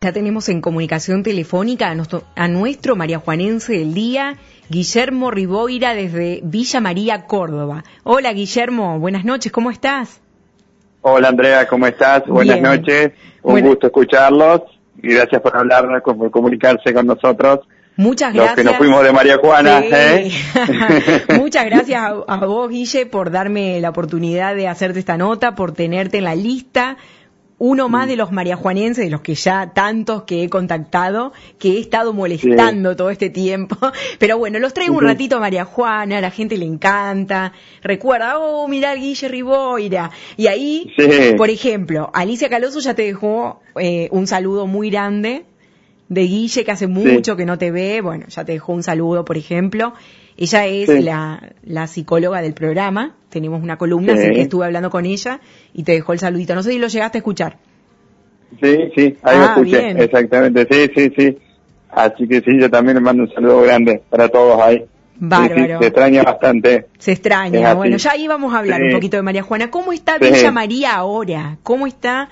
Ya tenemos en comunicación telefónica a nuestro, a nuestro mariajuanense del día, Guillermo Riboira, desde Villa María, Córdoba. Hola Guillermo, buenas noches, ¿cómo estás? Hola Andrea, ¿cómo estás? Buenas Bien. noches, un Bueno. gusto escucharlos y gracias por hablar, por comunicarse con nosotros. Muchas Los gracias. que nos fuimos de María Juana, Sí. ¿eh? Muchas gracias a, a vos, Guille, por darme la oportunidad de hacerte esta nota, por tenerte en la lista. Uno más de los mariajuanenses, de los que ya tantos que he contactado, que he estado molestando todo este tiempo. Pero bueno, los traigo un ratito a María Juana, a la gente le encanta. Recuerda, oh, mirá el Guille Riboira. Y ahí, Sí. por ejemplo, Alicia Caloso ya te dejó eh, un saludo muy grande de Guille, que hace mucho que no te ve, bueno, ya te dejó un saludo, por ejemplo. Ella es Sí. la, la psicóloga del programa, tenemos una columna, Sí. así que estuve hablando con ella y te dejó el saludito. No sé si lo llegaste a escuchar. Sí, sí, ahí Ah, lo escuché, bien. exactamente, sí, sí, sí. Así que sí, yo también le mando un saludo grande para todos ahí. Bárbaro. se extraña bastante. Se extraña. Bueno, ya ahí vamos a hablar un poquito de María Juana. ¿Cómo está. Villa María ahora? ¿Cómo está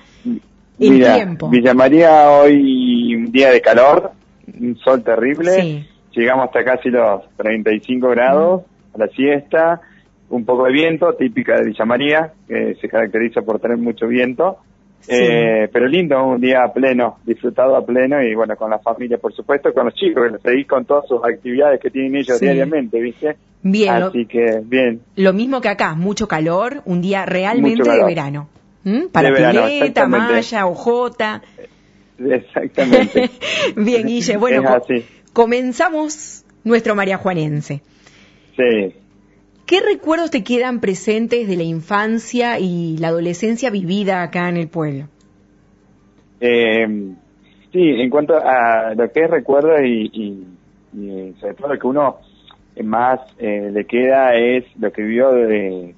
el Mira, tiempo? Villa María hoy un día de calor, un sol terrible. Sí. Llegamos hasta casi los 35 grados a la siesta, un poco de viento, típica de Villa María, que se caracteriza por tener mucho viento. Sí. Eh, pero lindo, un día a pleno, disfrutado a pleno y bueno, con la familia, por supuesto, con los chicos, que los seguís con todas sus actividades que tienen ellos Sí. diariamente, ¿viste? Bien, lo, Así que, bien. lo mismo que acá, mucho calor, un día realmente de verano. ¿Mm? Para De pileta, malla, ojota. Exactamente. Bien, Guille, bueno, comenzamos nuestro María Juanense. Sí. ¿Qué recuerdos te quedan presentes de la infancia y la adolescencia vivida acá en el pueblo? Eh, sí, en cuanto a lo que recuerdo y, y, y, eh, sobre todo lo que uno más eh, le queda es lo que vivió de,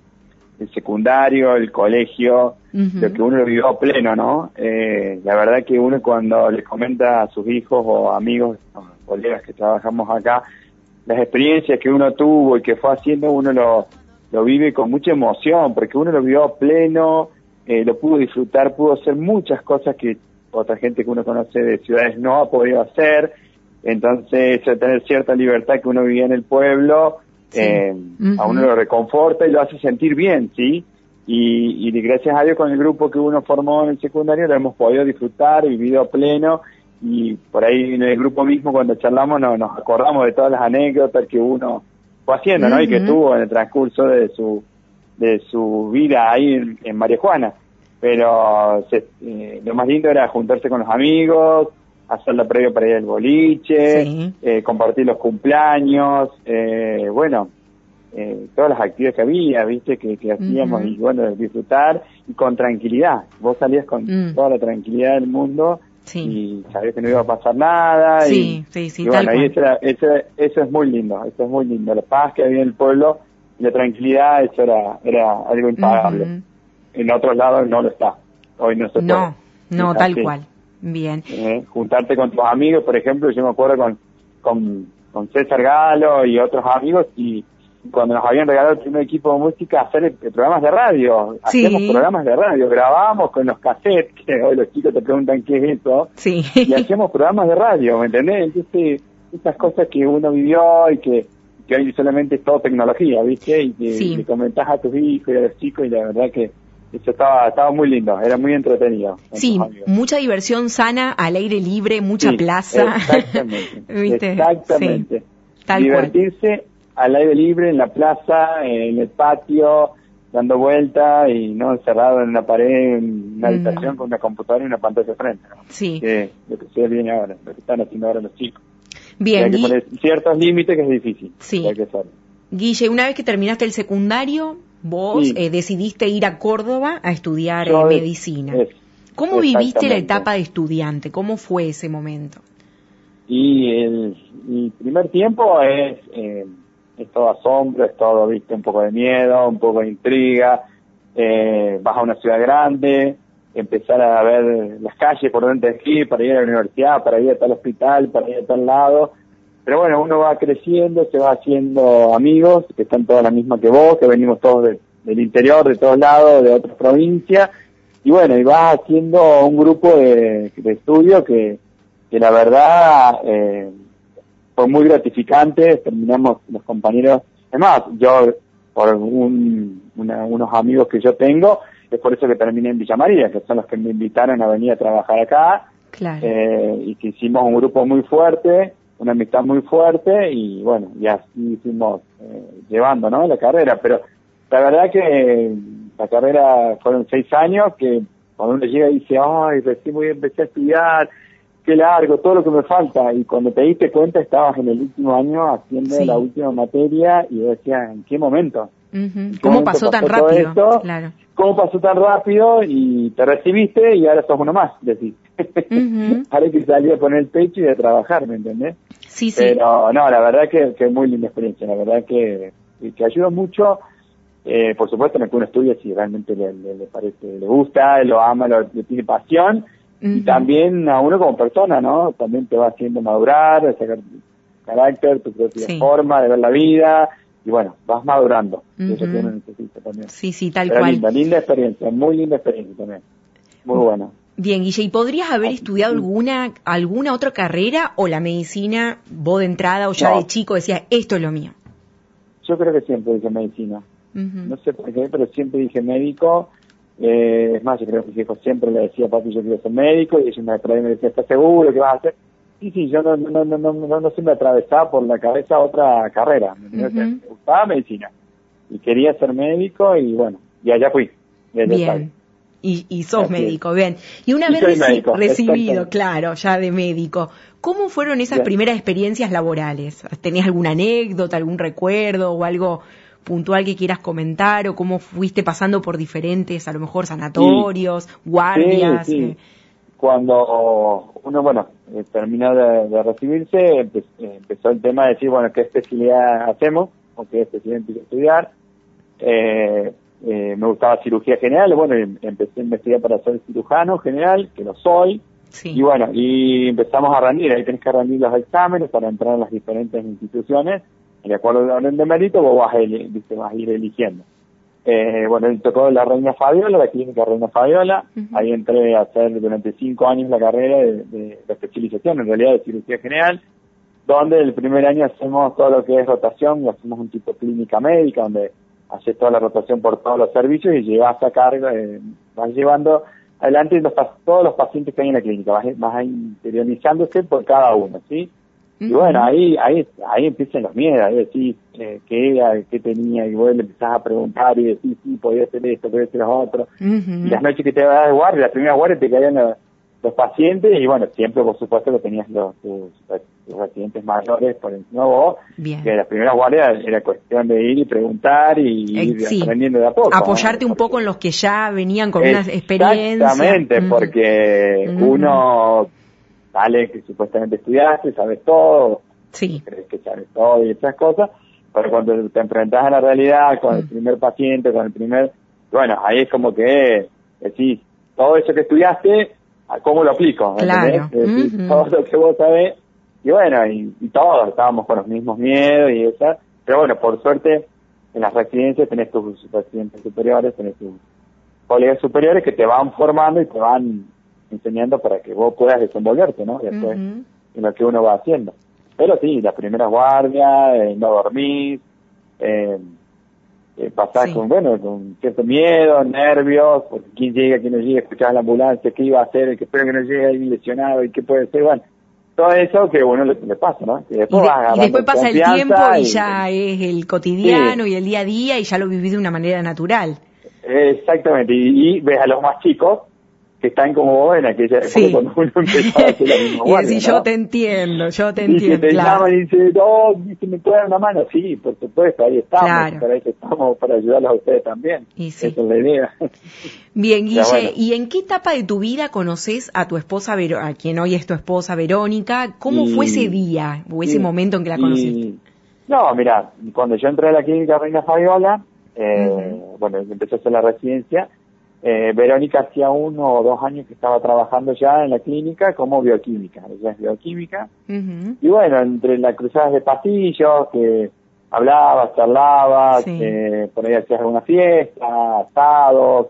el secundario, el colegio, Lo que uno lo vivió a pleno, ¿no? Eh, la verdad que uno cuando le comenta a sus hijos o amigos, o colegas que trabajamos acá, las experiencias que uno tuvo y que fue haciendo, uno lo, lo vive con mucha emoción, porque uno lo vivió a pleno, eh, lo pudo disfrutar, pudo hacer muchas cosas que otra gente que uno conoce de ciudades no ha podido hacer. Entonces, tener cierta libertad que uno vivía en el pueblo, Sí. eh, a uno lo reconforta y lo hace sentir bien, ¿sí? Y, y gracias a Dios con el grupo que uno formó en el secundario lo hemos podido disfrutar, vivido a pleno y por ahí en el grupo mismo cuando charlamos no- nos acordamos de todas las anécdotas que uno fue haciendo, ¿no? Y que tuvo en el transcurso de su de su vida ahí en, en María Juana. Pero se- eh, lo más lindo era juntarse con los amigos, hacer la previa para ir al boliche, Sí. eh, compartir los cumpleaños, eh, bueno, eh, todas las actividades que había, viste, que, que hacíamos y bueno, disfrutar y con tranquilidad. Vos salías con Mm. toda la tranquilidad del mundo Sí. y sabías que no iba a pasar nada. Sí, y, sí, sí, y tal bueno, y eso, era- eso, eso es muy lindo, eso es muy lindo. La paz que había en el pueblo y la tranquilidad, eso era, era algo impagable. En otros lados no lo está. Hoy no se No, puede. no, tal así. cual. Bien. Eh, juntarte con tus amigos, por ejemplo, yo me acuerdo con, con, con César Galo y otros amigos y cuando nos habían regalado el primer equipo de música hacer programas de radio, Sí. hacíamos programas de radio, grabábamos con los cassettes, que hoy los chicos te preguntan qué es eso, Sí. y hacíamos programas de radio, ¿me entendés? Entonces, esas cosas que uno vivió y que, que hoy solamente es todo tecnología, ¿viste? Y que Sí. le comentás a tus hijos y a los chicos y la verdad que eso estaba, estaba muy lindo, era muy entretenido. Sí, mucha diversión sana, al aire libre, mucha Sí, plaza. Exactamente. ¿Viste? Exactamente. Sí, tal cual. Al aire libre, en la plaza, en el patio, dando vueltas y no encerrado en una pared, en una Mm. habitación con una computadora y una pantalla frente. ¿no? Sí. Que lo que se viene ahora, lo que están haciendo ahora los chicos. Bien, hay que poner ciertos límites que es difícil. Sí. hay que. Guille, una vez que terminaste el secundario, vos Sí. eh, decidiste ir a Córdoba a estudiar eh, Yo- medicina. es- ¿Cómo viviste la etapa de estudiante? ¿Cómo fue ese momento? Y el, el primer tiempo es, eh, es todo asombro, es todo, viste, un poco de miedo, un poco de intriga. Eh, vas a una ciudad grande, empezar a ver las calles por que ir para ir a la universidad, para ir a tal hospital, para ir a tal lado. Pero bueno, uno va creciendo, se va haciendo amigos que están todos la misma que vos, que venimos todos de- del interior, de todos lados, de otras provincias. Y bueno, y vas haciendo un grupo de, de estudio que, que la verdad eh, fue muy gratificante, terminamos los compañeros, además yo por un, unos amigos que yo tengo, es por eso que terminé en Villa María, que son los que me invitaron a venir a trabajar acá, Claro. eh, y que hicimos un grupo muy fuerte, una amistad muy fuerte, y bueno, y así fuimos eh, llevando, ¿no? La carrera, pero la verdad que la carrera fueron seis años que cuando uno llega y dice, ay, recién voy a empezar a estudiar, qué largo, todo lo que me falta, y cuando te diste cuenta estabas en el último año haciendo Sí. la última materia y decías, ¿en qué momento? ¿Cómo pasó tan rápido? esto? Claro. ¿Cómo pasó tan rápido? Y te recibiste y ahora sos uno más, decís. Ahora hay que salir a poner el pecho y a trabajar, ¿me entendés? Sí, sí. Pero no, la verdad que, que es muy linda experiencia, la verdad que, que ayuda mucho. Eh, por supuesto, en el que uno estudia si realmente le, le, le parece, le gusta, lo ama, lo, le tiene pasión. Y también a uno como persona, ¿no? También te va haciendo madurar, sacar tu carácter, tu propia Sí. forma de ver la vida. Y bueno, vas madurando. y Eso Ujú. que uno necesita también. Sí, sí, tal Pero cual. linda, linda experiencia, muy linda experiencia también. Muy buena. Bien, Guille, ¿y podrías haber estudiado alguna alguna otra carrera o la medicina, vos de entrada o ya No. de chico decías, esto es lo mío? Yo creo que siempre dije medicina. No sé por qué, pero siempre dije médico. Eh, es más, yo creo que mis hijos siempre le decía, papi, yo quiero ser médico, y ellos me, ahí me decían, ¿estás seguro que vas a hacer? Sí, sí, yo no, no, no, no, no, no se me atravesaba por la cabeza otra carrera. ¿me gustaba medicina. Y quería ser médico, y bueno, y allá fui. Y allá Bien. Y, y sos Así es. médico, bien. Y una Y vez soy reci- médico, recibido, claro, ya de médico, ¿cómo fueron esas Bien. primeras experiencias laborales? ¿Tenés alguna anécdota, algún recuerdo o algo puntual que quieras comentar o cómo fuiste pasando por diferentes, a lo mejor sanatorios, guardias? Sí, sí. eh? Cuando uno, bueno, eh, terminó de, de recibirse, empe- eh, empezó el tema de decir, bueno, ¿qué especialidad hacemos? ¿O qué especialidad empiezo a estudiar? Eh, eh, me gustaba cirugía general, bueno, y empecé a investigar para ser cirujano general, que lo soy, Sí. y bueno, y empezamos a rendir, ahí tenés que rendir los exámenes para entrar en las diferentes instituciones, de acuerdo al orden de mérito vos vas a, viste, vas a ir eligiendo. Eh, bueno, él tocó la Reina Fabiola, la clínica Reina Fabiola, ahí entré a hacer durante cinco años la carrera de, de, de especialización, en realidad de cirugía general, donde el primer año hacemos todo lo que es rotación, y hacemos un tipo clínica médica, donde haces toda la rotación por todos los servicios y llevas a cargo, eh, vas llevando adelante los, todos los pacientes que hay en la clínica, vas, vas interiorizándose por cada uno, ¿sí? Y bueno, ahí ahí ahí empiezan los miedos, ahí decís eh, qué era, qué tenía, y vos le empezás a preguntar y decís, sí, podía ser esto, podía ser lo otro. Ujú. Y las noches que te vas de guardia, las primeras guardias te caían los, los pacientes y bueno, siempre por supuesto que tenías los, tus, pacientes mayores por encima de vos, Bien. que las primeras guardias era cuestión de ir y preguntar y Eh, ir sí. aprendiendo de a poco. Apoyarte un poco en los que ya venían con una experiencia. Exactamente, porque uno sale que supuestamente estudiaste, sabes todo, Sí. crees que sabes todo y esas cosas, pero cuando te enfrentas a la realidad con el Mm. primer paciente, con el primer, bueno, ahí es como que decís, todo eso que estudiaste, ¿a ¿cómo lo aplico? Claro. Decís, Ujú. Todo lo que vos sabés, y bueno, y, y todos estábamos con los mismos miedos y eso, pero bueno, por suerte, en las residencias tenés tus residentes superiores, tenés tus colegas superiores que te van formando y te van enseñando para que vos puedas desenvolverte, ¿no? Después Ujú. en lo que uno va haciendo. Pero sí, las primeras guardias, eh, no dormir, eh, eh, pasar Sí. con, bueno, con cierto miedo, nervios, porque quién llega, quién no llega, escuchar la ambulancia, qué iba a hacer, el que espero que no llegue ahí lesionado y qué puede ser, bueno, todo eso que uno le, le pasa, ¿no? Y, después, de- vas y después pasa el tiempo y ya es el cotidiano Sí. y el día a día y ya lo vivís de una manera natural. Exactamente, y, y ves a los más chicos que están como vos en aquella Sí. cuando uno empezaba a hacer la misma y guardia, decís, ¿no? yo te entiendo, yo te y entiendo, te claro. llaman y dicen, no, dice, ¿me puede dar una mano? Sí, por supuesto, ahí estamos, Claro. para eso estamos, para ayudarlos a ustedes también. Y sí. Esa es la idea. Bien, Guille, bueno. ¿y en qué etapa de tu vida conoces a tu esposa, Vero- a quien hoy es tu esposa, Verónica? ¿Cómo Y- fue ese día o ese Sí, momento en que la y- conociste? No, mira, cuando yo entré a la clínica Reina Fabiola, eh, bueno, empecé a hacer la residencia, eh, Verónica hacía uno o dos años que estaba trabajando ya en la clínica como bioquímica, ella es bioquímica, Ujú. Y bueno, entre las cruzadas de pasillos, que hablabas, charlabas, Sí. eh, por ahí hacías alguna fiesta, asados,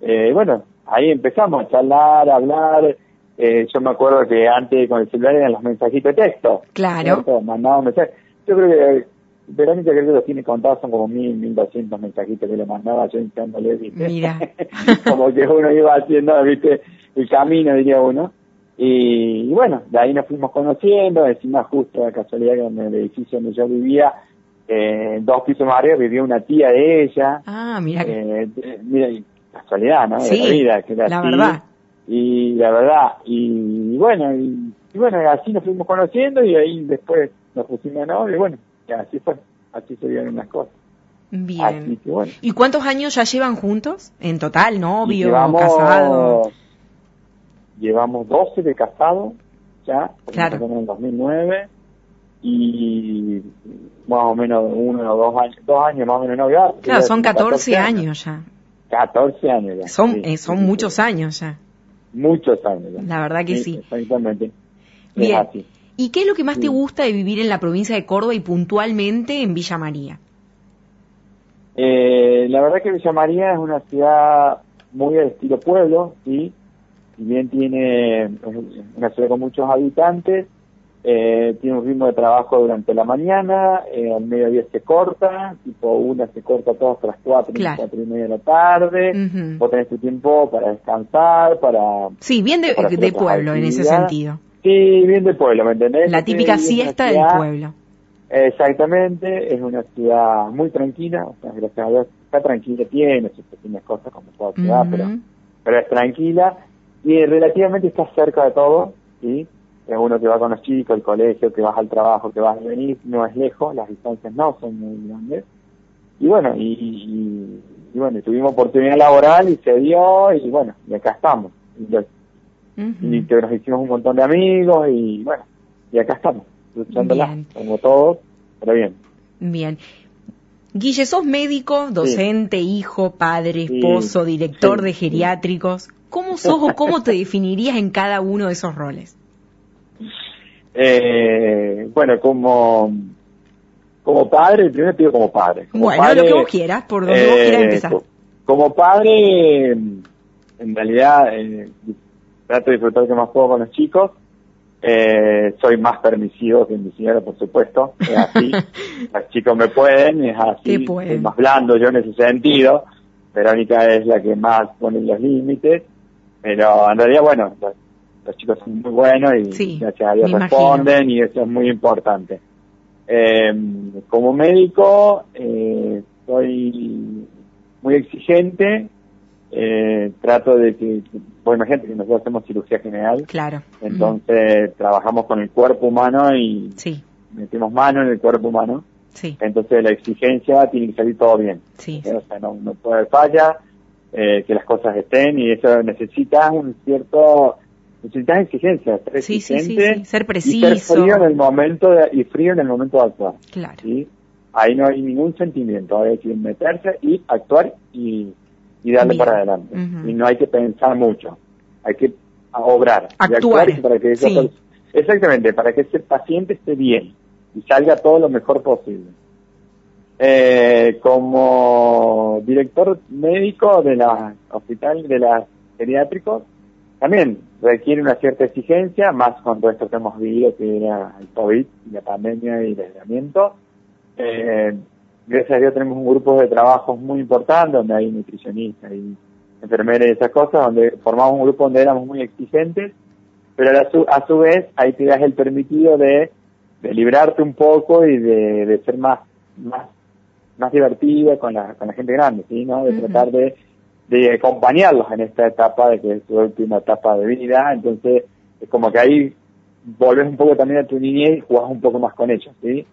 eh, bueno, ahí empezamos a charlar, a hablar. Eh, yo me acuerdo que antes con el celular eran los mensajitos de texto. Claro. Mandaba mensajes. Yo creo que Verónica creo que los tiene contados, son como mil, mil doscientos mensajitos que le mandaba yo intentándole, ¿viste? Mira. como que uno iba haciendo, ¿viste? El camino, diría uno. Y, y, bueno, de ahí nos fuimos conociendo, encima justo de casualidad que en el edificio donde yo vivía, eh, dos pisos más arriba vivía una tía de ella. Ah, mira. Eh, mira, casualidad, ¿no? Sí, de la vida, que era la así. verdad. Y la verdad, y, bueno, y, y, bueno, así nos fuimos conociendo y ahí después nos pusimos a novio y bueno, y así fue, así se dieron las cosas. Bien. Que bueno. ¿Y cuántos años ya llevan juntos? En total, novio, llevamos, casado. Llevamos 12 de casado, ya, Claro. en el 2009, y más o menos uno o dos años, dos años más o menos novio. Claro, son 14 años ya. 14 años ya. Son, sí, eh, son sí, muchos sí. años ya. Muchos años ya. La verdad que sí. Exactamente. Es Bien. así. ¿Y qué es lo que más te Sí. gusta de vivir en la provincia de Córdoba y puntualmente en Villa María? Eh, la verdad que Villa María es una ciudad muy al estilo pueblo, ¿sí? Si bien tiene una ciudad con muchos habitantes, eh, tiene un ritmo de trabajo durante la mañana, eh, al mediodía se corta, tipo una se corta todas las cuatro, Claro. cuatro y media de la tarde, Ujú. vos tenés tu tiempo para descansar, para... Sí, bien de, pueblo en ese sentido. Sí, bien de pueblo, ¿me entendés? La típica siesta del pueblo. Exactamente, es una ciudad muy tranquila, o sea, gracias a Dios está tranquila, tiene sus pequeñas cosas como toda ciudad, pero, pero es tranquila y relativamente está cerca de todo, ¿sí? Es uno que va con los chicos, el colegio, que vas al trabajo, que vas a venir, no es lejos, las distancias no son muy grandes. Y bueno, y, y, y bueno, tuvimos oportunidad laboral y se dio y bueno, y acá estamos. Y, lo- Y que nos hicimos un montón de amigos y bueno, y acá estamos, luchándola, Bien. como todos, pero bien. Bien. Guille, sos médico, docente, hijo, padre, Sí. esposo, director Sí, de geriátricos. ¿Cómo sos o cómo te definirías en cada uno de esos roles? Eh, bueno, como como padre, primero digo como padre. Como bueno, padre, lo que vos quieras, por donde vos eh, quieras empezar. co- Como padre, en realidad eh, trato de disfrutar que más puedo con los chicos. Eh, soy más permisivo que mi señora, por supuesto. Es así. los chicos me pueden, es así. Te pueden. Soy más blando yo en ese sentido. Verónica es la que más pone los límites. Pero en realidad, bueno, los, los chicos son muy buenos y Sí, gracias a Dios me imagino. responden y eso es muy importante. Eh, como médico, eh, soy muy exigente, eh, trato de que, bueno, imagínate que nosotros hacemos cirugía general, Claro. entonces trabajamos con el cuerpo humano y Sí, metemos mano en el cuerpo humano, sí, entonces la exigencia tiene que salir todo bien, sí. o sea, no, no puede haber falla, eh, que las cosas estén y eso necesita un cierto, necesitas exigencia, ser Sí, sí, sí, exigente. Ser y preciso. ser frío en el momento de, y frío en el momento de actuar. Claro. ¿sí? Ahí no hay ningún sentimiento, hay que meterse y actuar y, y darle Bien. para adelante. Y no hay que pensar mucho, hay que obrar. y Actuar, actuar para que sí. exactamente, para que ese paciente esté bien y salga todo lo mejor posible. Eh, como director médico de la hospital de las geriátricos, también requiere una cierta exigencia, más con todo esto que hemos vivido, que era el COVID y la pandemia y el aislamiento. Eh, gracias a Dios tenemos un grupo de trabajos muy importante, donde hay nutricionistas y enfermeras y esas cosas, donde formamos un grupo donde éramos muy exigentes, pero a, su, a su vez ahí te das el permitido de, de librarte un poco y de, de ser más, más, más divertido con la, con la gente grande, ¿sí? ¿no? De tratar de, de acompañarlos en esta etapa de que es su última etapa de vida, entonces es como que ahí volves un poco también a tu niñez y jugás un poco más con ellos, ¿sí?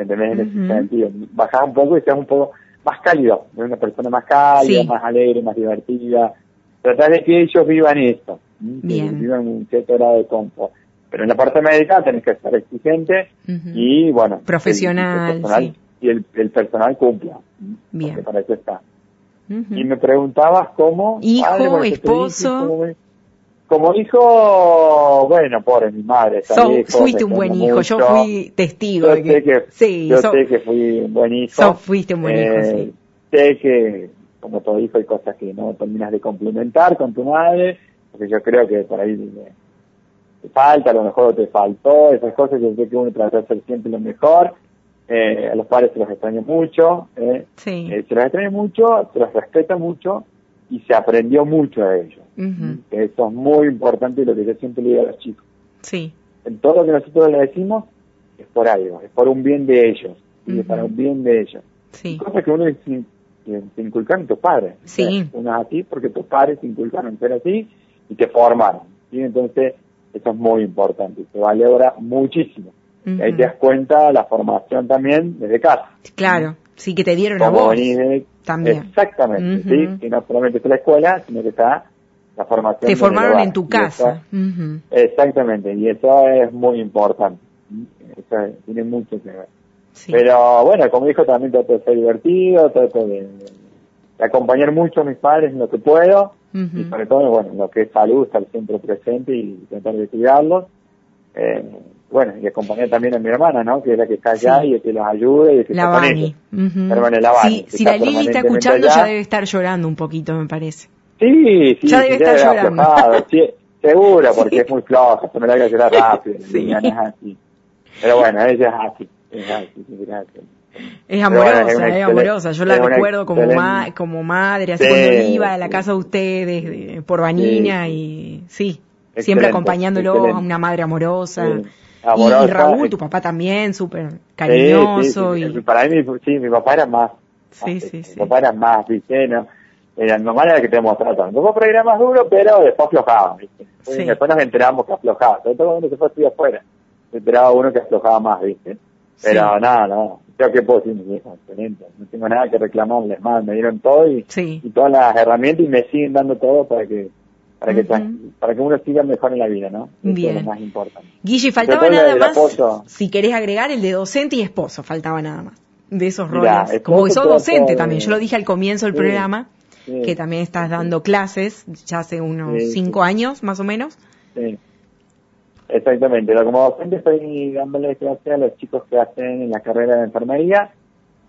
¿Entendés? En sentido. Bajás un poco y seas un poco más cálido, una persona más cálida, Sí. más alegre, más divertida. Tratar de que ellos vivan que Bien. vivan un cierto grado de confort. Pero en la parte médica tenés que ser exigente y, bueno, Profesional, el, el personal, sí. y el, el personal cumpla. Bien. Para eso está. Y me preguntabas cómo... Hijo, padre, esposo. dije, ¿cómo me- Como hijo, bueno, pobre mi madre. So- fuiste un buen hijo, yo fui testigo Yo de sé que, sí, yo so- sé que fui un buen hijo. so fuiste un buen hijo, sí. Sé que, como todo hijo hay cosas que no terminas de complementar con tu madre, porque yo creo que por ahí te falta, a lo mejor te faltó, esas cosas, yo sé que uno trata de hacer siempre lo mejor, eh, a los padres se los extraña mucho, eh, Sí. eh, se los extraña mucho, se los respeta mucho y se aprendió mucho de ellos. Que Eso es muy importante y lo que yo siempre le digo a los chicos. Sí. En todo lo que nosotros le decimos es por algo, es por un bien de ellos, y es para un bien de ellos. Sí. Cosas que uno te inculcaron tus padres. Sí. O sea, Uno es así porque tus padres te inculcaron ser así y te formaron. ¿sí? Entonces, eso es muy importante, se valora muchísimo. Y ahí Ujú. te das cuenta la formación también desde casa. Claro. Sí, que te dieron a vos. también. Exactamente. ¿sí? Que no solamente es la escuela, sino que está la formación. Te formaron en tu casa. eso- exactamente, y eso es muy importante. Eso es- tiene mucho que ver. Sí. Pero bueno, como dijo, también trato de ser divertido, trato de, de acompañar mucho a mis padres en lo que puedo, y sobre todo, bueno, en lo que es salud, estar siempre presente y tratar de cuidarlos. Eh, bueno, y acompañar también a mi hermana, ¿no? Que es la que está allá Sí. y que los ayude y que La está con Bani. ellos. Hermana la Bani, Sí, si la Lili está escuchando, allá. ya debe estar llorando un poquito, me parece. Sí, sí, Ya debe estar llorando. sí, seguro, porque es muy floja, se me la haga llorar rápido, Sí. Es así. Pero bueno, ella es así, es así. Es bueno, amorosa, es es, amorosa. Yo la es recuerdo como, ma- como madre, así Sí, cuando iba a la casa de ustedes de- por Vanina y sí, siempre acompañándolo, excelente. una madre amorosa. Sí, Y- amorosa, y, Raúl, tu papá también, súper Sí, cariñoso. sí, sí, y Para mí, sí, mi papá era más. Sí, más, sí, Mi sí. papá era más, ¿viste? No, era, mi mamá era la que te mostraba. Mi papá por ahí era más duro, pero después aflojaba, ¿viste? Sí. Después nos enteramos que aflojaba. Sobre todo cuando se fue a estudiar afuera. Se enteraba uno que aflojaba más, ¿viste? Pero Sí. nada, no. Yo qué puedo decir, mi excelente. No tengo nada que reclamarles más. Me dieron todo y, Sí. y todas las herramientas y me siguen dando todo para que para que, para que uno siga mejor en la vida, ¿no? Eso Bien. es lo más importante. Guille, faltaba nada más, apoyo. si querés agregar, el de docente y esposo, faltaba nada más. De esos Mirá, roles. Como que sos docente también, yo lo dije al comienzo del Sí, programa, sí, que también estás dando clases, ya hace unos cinco años, más o menos. Sí. Exactamente, Pero como docente estoy dándole clase a los chicos que hacen en la carrera de enfermería,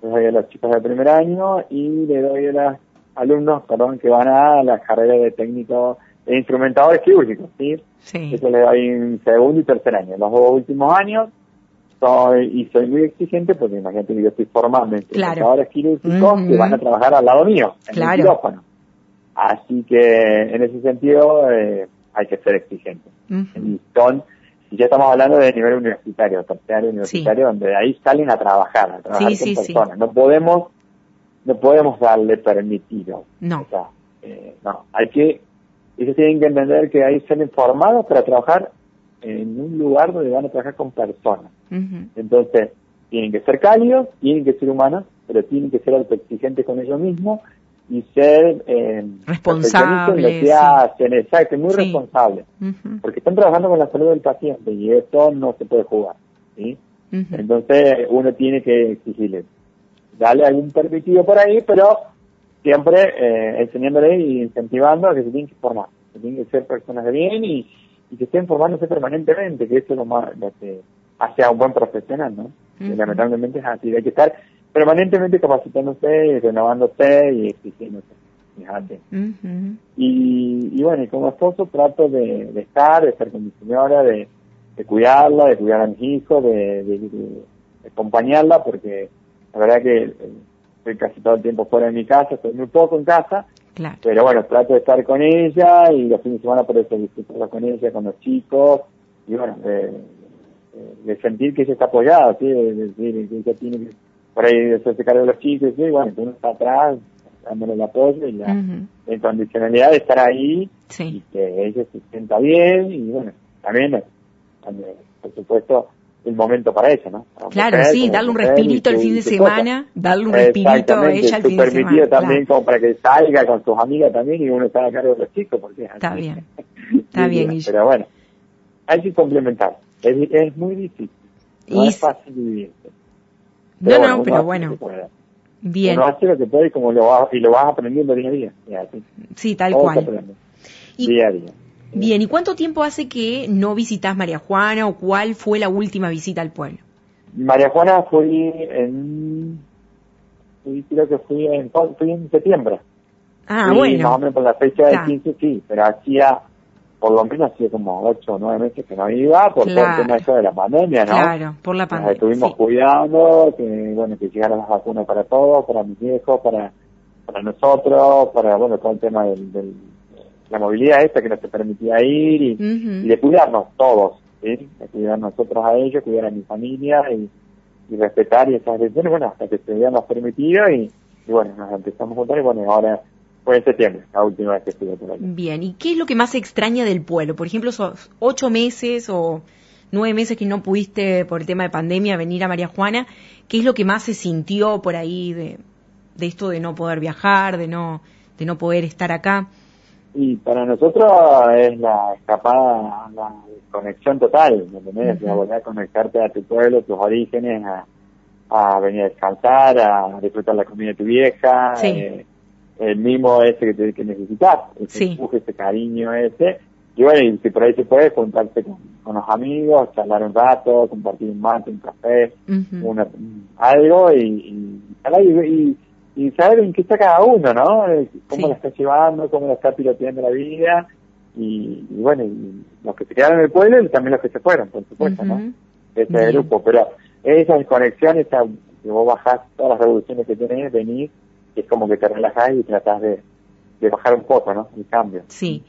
les doy a los chicos de primer año y le doy a los alumnos, perdón, que van a la carrera de técnico instrumentadores quirúrgicos, ¿sí? Sí. Eso le doy en segundo y tercer año. Los dos últimos años soy y soy muy exigente porque imagínate que yo estoy formando Claro. instrumentadores quirúrgicos que van a trabajar al lado mío, en Claro. el quirófano. Así que en ese sentido eh, hay que ser exigente y son ya estamos hablando de nivel universitario, terciario universitario, donde de ahí salen a trabajar, a trabajar Sí, con sí. personas. No podemos, no podemos darle permitido. No. O sea, eh, no, hay que, ellos tienen que entender que ahí salen formados para trabajar en un lugar donde van a trabajar con personas. Entonces, tienen que ser cálidos, tienen que ser humanos, pero tienen que ser autoexigentes con ellos mismos y ser eh, Responsables, lo que sí. hacen, exacto, muy Sí. responsables porque están trabajando con la salud del paciente y eso no se puede jugar, ¿sí? Entonces uno tiene que exigirle, darle algún permitido por ahí, pero siempre eh, enseñándole y incentivando a que se tienen que formar, que tienen que ser personas de bien y, y que estén formándose permanentemente, que eso es lo, más, lo que hace a un buen profesional, ¿no? Ujú. lamentablemente es así, hay que estar permanentemente capacitándose y renovándose y exigiéndose, fíjate. Y, y bueno, y como esposo trato de, de estar, de estar con mi señora, de, de cuidarla, de cuidar a mis hijos, de, de- de- de acompañarla, porque la verdad que eh, estoy casi todo el tiempo fuera de mi casa, estoy muy poco en casa, Claro. pero bueno, trato de estar con ella y los fines de semana por eso disfrutarla con ella, con los chicos, y bueno, de, sentir que ella está apoyada, ¿sí? de, de decir que ella tiene que, por ahí, hacerse cargo de los chicos, ¿sí? y bueno, uno está atrás, dándole el apoyo y la, la incondicionalidad de estar ahí y que ella se sienta bien y bueno, también, eh, también, por supuesto, el momento para ella, ¿no? Para Claro, mujer, sí, darle un respirito el fin de cosa. semana, darle un respirito a ella el fin de semana. también claro. como para que salga con sus amigas también y uno está a cargo de los chicos porque así. Está bien. Está bien. Pero bueno, hay que complementar. Es, es muy difícil. No Y es fácil vivir. No, no, pero bueno. Bien. Uno hace lo que puede y, como lo va, y lo vas aprendiendo día a día. Así. Sí, tal Todo cual. Día a día. Bien, ¿y cuánto tiempo hace que no visitas María Juana o cuál fue la última visita al pueblo? María Juana fui en, fui, creo que fui en, fui en septiembre. Ah, bueno. Más o menos por la fecha del 15, sí, pero hacía, por lo menos hacía como 8 o 9 meses que no iba por todo el tema eso de la pandemia, ¿no? Claro, por la pandemia. estuvimos cuidando, que bueno, que llegaran las vacunas para todos, para mis viejos, para para nosotros, para bueno todo el tema del, la movilidad esta que nos permitía ir y, y de cuidarnos todos, ¿sí? de cuidar nosotros a ellos, cuidar a mi familia y, y respetar y esas decisiones, bueno, hasta que se habíamos permitido y, y bueno, nos empezamos a juntar y bueno, ahora fue en septiembre, la última vez que estuve por ahí. Bien, ¿y qué es lo que más extraña del pueblo? Por ejemplo, esos ocho meses o nueve meses que no pudiste por el tema de pandemia venir a María Juana, ¿qué es lo que más se sintió por ahí de, de esto de no poder viajar, de no, de no poder estar acá? Y para nosotros es la escapada, la conexión total, ¿me entendés? volver a conectarte a tu pueblo, tus orígenes, a, a venir a descansar, a disfrutar la comida de tu vieja, eh, el mismo ese que, que necesitas, ese empuje, ese cariño ese. Y bueno, y si por ahí se puede, juntarte con, los amigos, charlar un rato, compartir un mate, un café, una, algo y, y y saber en qué está cada uno, ¿no? Cómo la está llevando, cómo la está piloteando la vida, y, bueno, y los que se quedaron en el pueblo y también los que se fueron, por supuesto, ¿no? Ese grupo, pero esa desconexión, esa, que vos bajás todas las revoluciones que tenés, venís, es como que te relajás y tratás de, de bajar un poco, ¿no? El cambio. Sí.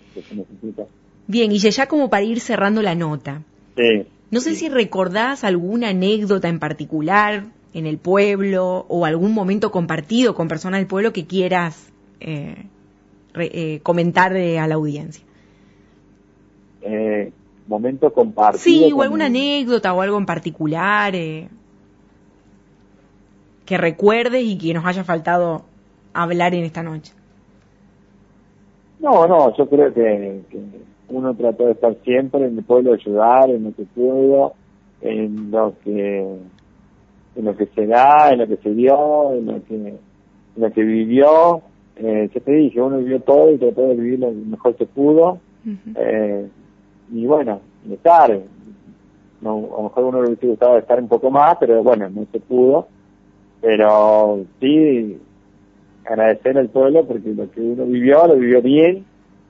Bien, y ya como para ir cerrando la nota. Sí. No sé si recordás alguna anécdota en particular en el pueblo o algún momento compartido con personas del pueblo que quieras eh, eh, comentar a la audiencia. Eh, momento compartido. Sí, o alguna anécdota o algo en particular que recuerdes y que nos haya faltado hablar en esta noche. No, no, yo creo que, que uno trató de estar siempre en el pueblo, ayudar en lo que puedo, en lo que en lo que se da, en lo que se dio, en lo que, en lo que vivió. Eh, te dije, uno vivió todo y trató de vivir lo mejor que pudo. eh, y bueno, estar. No, a lo mejor uno le hubiese gustado estar un poco más, pero bueno, no se pudo. Pero sí, agradecer al pueblo porque lo que uno vivió, lo vivió bien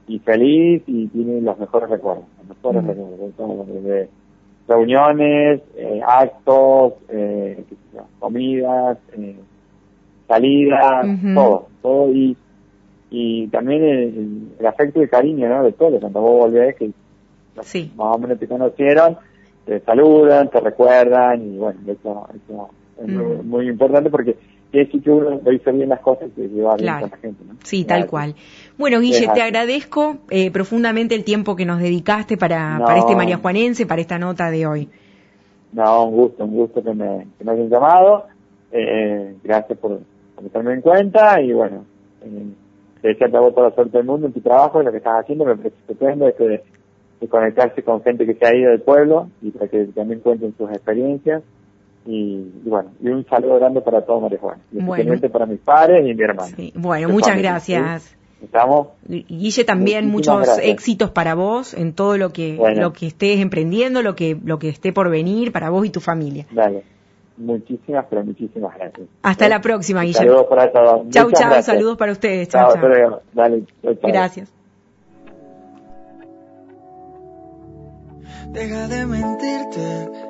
y feliz y tiene los mejores recuerdos. Los mejores recuerdos reuniones, eh, actos, eh, comidas, eh, salidas, todo, todo y, y también el, afecto y el cariño, ¿no? De todos, cuando vos volvés, que sí. más o menos te conocieron, te saludan, te recuerdan y bueno, eso, eso es muy, importante porque quiere decir que uno lo hizo bien las cosas y lleva bien con la gente, ¿no? Sí, tal cual. Bueno, Guille, te agradezco eh, profundamente el tiempo que nos dedicaste para, para este María Juanense, para esta nota de hoy. No, un gusto, un gusto que me, que me hayan llamado. Eh, gracias por, por tenerme en cuenta y bueno, eh, te deseo toda la suerte del mundo en tu trabajo, en lo que estás haciendo, me parece estupendo de, conectarse con gente que se ha ido del pueblo y para que también cuenten sus experiencias. Y, bueno, y un saludo grande para todos, María Juan, especialmente para mis padres y mi hermano. Bueno, muchas gracias. Estamos. Guille, también muchos éxitos para vos en todo lo que lo que estés emprendiendo, lo que lo que esté por venir para vos y tu familia. Dale. Muchísimas, pero muchísimas gracias. Hasta la próxima, Guille. Saludos para todos. Chau, chau, saludos para ustedes. Chau, chau. Dale, Gracias. Deja de mentirte.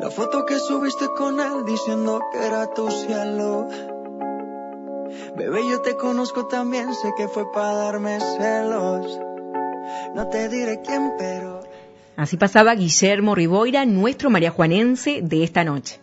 La foto que subiste con él diciendo que era tu cielo. Bebé, yo te conozco también, sé que fue para darme celos. No te diré quién, pero... Así pasaba Guillermo Riboira, nuestro mariajuanense de esta noche.